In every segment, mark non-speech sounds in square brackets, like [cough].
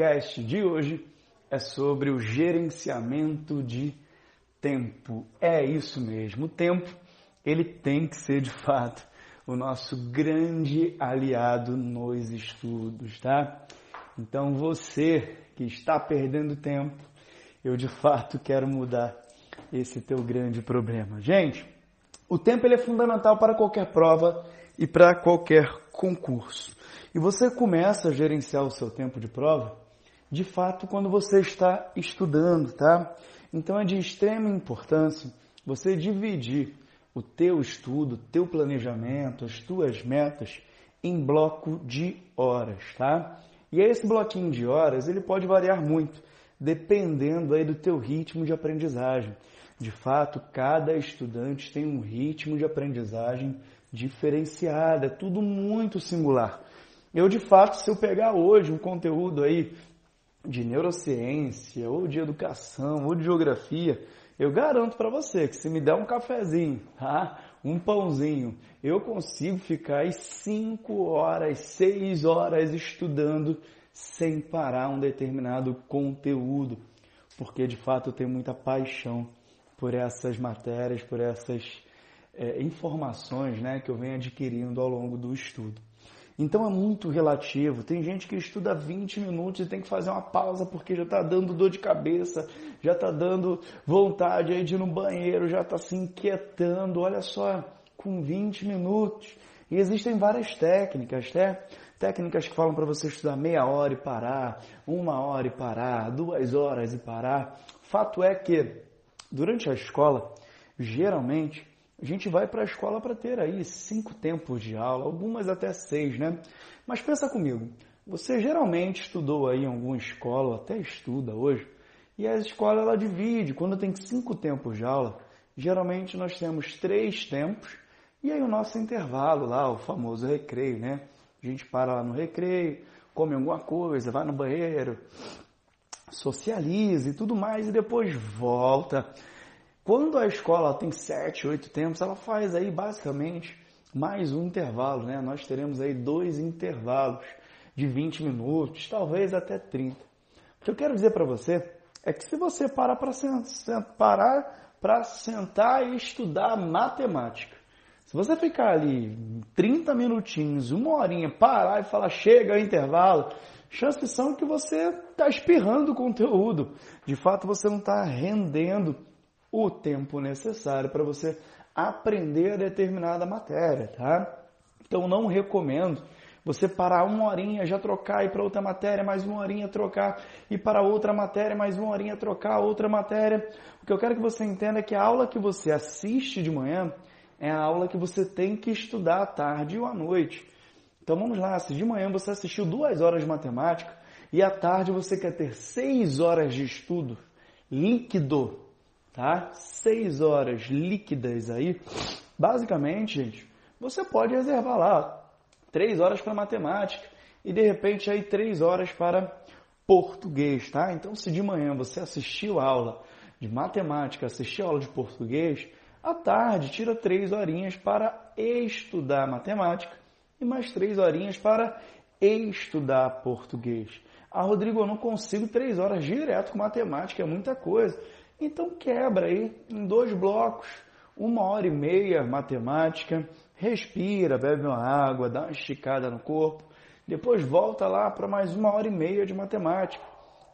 podcast de hoje é sobre o gerenciamento de tempo. É isso mesmo, o tempo ele tem que ser de fato o nosso grande aliado nos estudos, tá? Então você que está perdendo tempo, eu de fato quero mudar esse teu grande problema. Gente, o tempo ele é fundamental para qualquer prova e para qualquer concurso. E você começa a gerenciar o seu tempo de prova, de fato, quando você está estudando, tá? Então é de extrema importância você dividir o teu estudo, teu planejamento, as tuas metas em bloco de horas, tá? E esse bloquinho de horas, ele pode variar muito, dependendo aí do teu ritmo de aprendizagem. De fato, cada estudante tem um ritmo de aprendizagem diferenciado, é tudo muito singular. Eu, de fato, se eu pegar hoje um conteúdo aí de neurociência, ou de educação, ou de geografia, eu garanto para você que se me der um cafezinho, tá? um pãozinho, eu consigo ficar aí 5 horas, 6 horas estudando sem parar um determinado conteúdo, porque de fato eu tenho muita paixão por essas matérias, por essas é, informações né, que eu venho adquirindo ao longo do estudo. Então é muito relativo. Tem gente que estuda 20 minutos e tem que fazer uma pausa porque já está dando dor de cabeça, já está dando vontade de ir no banheiro, já está se inquietando. Olha só, com 20 minutos. E existem várias técnicas, né? Técnicas que falam para você estudar meia hora e parar, uma hora e parar, duas horas e parar. Fato é que durante a escola, geralmente, a gente vai para a escola para ter aí cinco tempos de aula, algumas até seis, né? Mas pensa comigo, você geralmente estudou aí em alguma escola, até estuda hoje, e a escola ela divide, quando tem cinco tempos de aula, geralmente nós temos três tempos, e aí o nosso intervalo lá, o famoso recreio, né? A gente para lá no recreio, come alguma coisa, vai no banheiro, socializa e tudo mais, e depois volta quando a escola tem sete, oito tempos, ela faz aí basicamente mais um intervalo, né? Nós teremos aí dois intervalos de 20 minutos, talvez até 30. O que eu quero dizer para você é que se você parar para parar para sentar e estudar matemática, se você ficar ali 30 minutinhos, uma horinha, parar e falar chega ao intervalo, chances são que você está espirrando o conteúdo. De fato, você não está rendendo o tempo necessário para você aprender a determinada matéria, tá? Então não recomendo você parar uma horinha, já trocar, ir para outra matéria, mais uma horinha trocar, e para outra matéria, mais uma horinha trocar, outra matéria. O que eu quero que você entenda é que a aula que você assiste de manhã é a aula que você tem que estudar à tarde ou à noite. Então vamos lá, se de manhã você assistiu duas horas de matemática e à tarde você quer ter seis horas de estudo líquido, tá? Seis horas líquidas aí. Basicamente, gente, você pode reservar lá três horas para matemática e de repente aí três horas para português, tá? Então, se de manhã você assistiu a aula de matemática, assistiu a aula de português, à tarde tira três horinhas para estudar matemática e mais três horinhas para estudar português. Ah, Rodrigo, eu não consigo três horas direto com matemática, é muita coisa. Então quebra aí em dois blocos, uma hora e meia matemática, respira, bebe uma água, dá uma esticada no corpo, depois volta lá para mais uma hora e meia de matemática.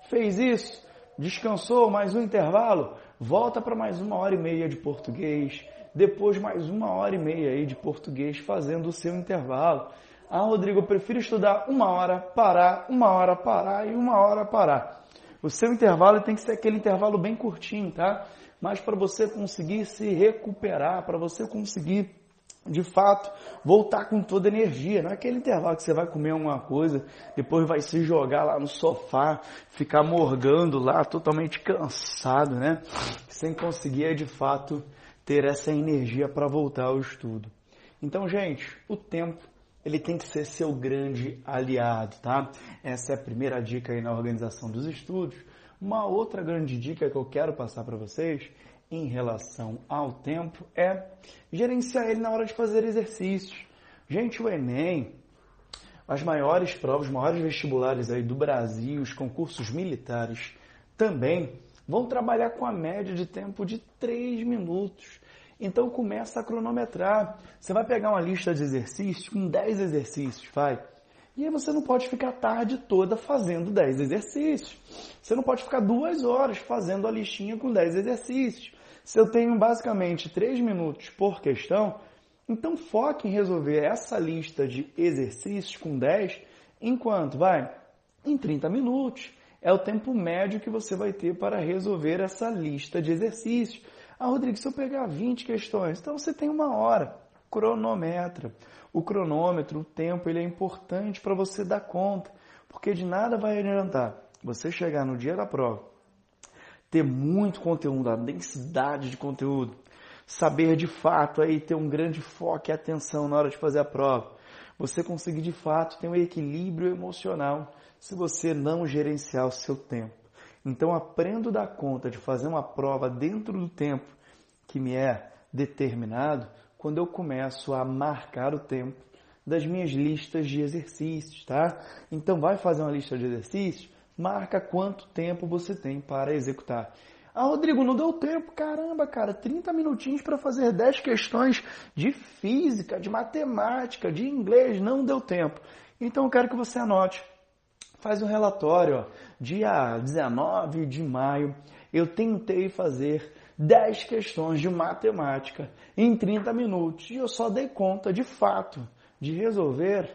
Fez isso, descansou, mais um intervalo, volta para mais uma hora e meia de português, depois mais uma hora e meia aí de português fazendo o seu intervalo. Ah, Rodrigo, eu prefiro estudar uma hora, parar, uma hora, parar e uma hora parar. O seu intervalo tem que ser aquele intervalo bem curtinho, tá? Mas para você conseguir se recuperar, para você conseguir de fato, voltar com toda a energia. Não é aquele intervalo que você vai comer alguma coisa, depois vai se jogar lá no sofá, ficar morgando lá, totalmente cansado, né? Sem conseguir, de fato, ter essa energia para voltar ao estudo. Então, gente, o tempo ele tem que ser seu grande aliado, tá? Essa é a primeira dica aí na organização dos estudos. Uma outra grande dica que eu quero passar para vocês em relação ao tempo é gerenciar ele na hora de fazer exercícios. Gente, o Enem, as maiores provas, os maiores vestibulares aí do Brasil, os concursos militares também vão trabalhar com a média de tempo de 3 minutos. Então começa a cronometrar. Você vai pegar uma lista de exercícios com 10 exercícios, vai. E aí você não pode ficar a tarde toda fazendo 10 exercícios. Você não pode ficar duas horas fazendo a listinha com 10 exercícios. Se eu tenho basicamente 3 minutos por questão, então foque em resolver essa lista de exercícios com 10 enquanto vai em 30 minutos. É o tempo médio que você vai ter para resolver essa lista de exercícios. Ah, Rodrigo, se eu pegar 20 questões, então você tem uma hora. Cronometra. O cronômetro, o tempo, ele é importante para você dar conta, porque de nada vai adiantar você chegar no dia da prova, ter muito conteúdo, a densidade de conteúdo, saber de fato aí ter um grande foco e atenção na hora de fazer a prova. Você conseguir de fato ter um equilíbrio emocional se você não gerenciar o seu tempo. Então aprendo a dar conta de fazer uma prova dentro do tempo que me é determinado quando eu começo a marcar o tempo das minhas listas de exercícios, tá? Então vai fazer uma lista de exercícios, marca quanto tempo você tem para executar. Ah, Rodrigo, não deu tempo. Caramba, cara, 30 minutinhos para fazer 10 questões de física, de matemática, de inglês, não deu tempo. Então eu quero que você anote. Faz um relatório, ó. dia 19 de maio, eu tentei fazer 10 questões de matemática em 30 minutos e eu só dei conta, de fato, de resolver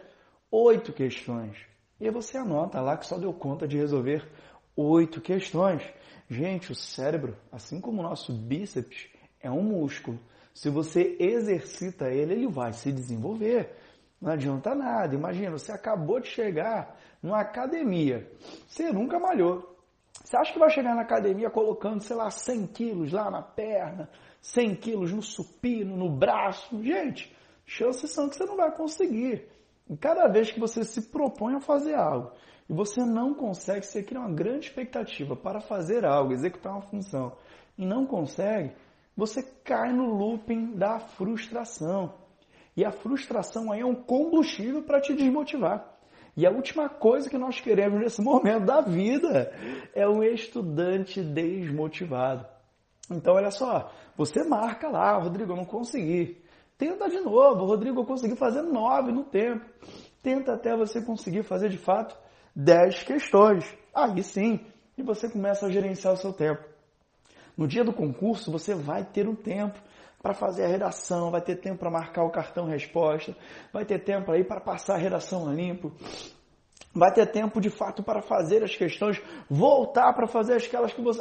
8 questões. E você anota lá que só deu conta de resolver 8 questões. Gente, o cérebro, assim como o nosso bíceps, é um músculo. Se você exercita ele, ele vai se desenvolver. Não adianta nada. Imagina, você acabou de chegar numa academia. Você nunca malhou. Você acha que vai chegar na academia colocando, sei lá, 100 quilos lá na perna, 100 quilos no supino, no braço? Gente, chances são que você não vai conseguir. E cada vez que você se propõe a fazer algo e você não consegue, você cria uma grande expectativa para fazer algo, executar uma função, e não consegue, você cai no looping da frustração. E a frustração aí é um combustível para te desmotivar. E a última coisa que nós queremos nesse [laughs] momento da vida é um estudante desmotivado. Então, olha só, você marca lá, Rodrigo, eu não consegui. Tenta de novo, Rodrigo, eu consegui fazer nove no tempo. Tenta até você conseguir fazer de fato 10 questões. Aí sim, e você começa a gerenciar o seu tempo. No dia do concurso, você vai ter um tempo para fazer a redação, vai ter tempo para marcar o cartão resposta, vai ter tempo aí para passar a redação a limpo, vai ter tempo de fato para fazer as questões, voltar para fazer aquelas que você,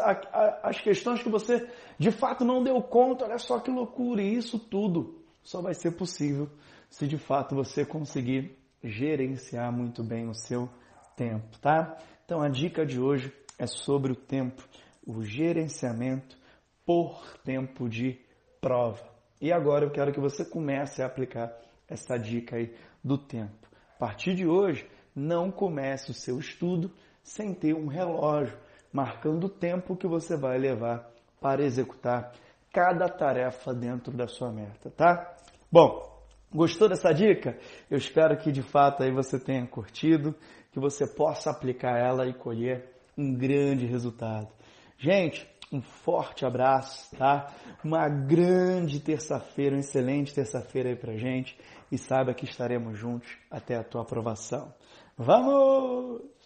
as questões que você de fato não deu conta. Olha só que loucura! E isso tudo só vai ser possível se de fato você conseguir gerenciar muito bem o seu tempo, tá? Então a dica de hoje é sobre o tempo, o gerenciamento por tempo de prova. E agora eu quero que você comece a aplicar essa dica aí do tempo. A partir de hoje, não comece o seu estudo sem ter um relógio marcando o tempo que você vai levar para executar cada tarefa dentro da sua meta, tá? Bom, Gostou dessa dica? Eu espero que de fato aí você tenha curtido, que você possa aplicar ela e colher um grande resultado. Gente, um forte abraço, tá? Uma grande terça-feira, uma excelente terça-feira aí pra gente e saiba que estaremos juntos até a tua aprovação. Vamos!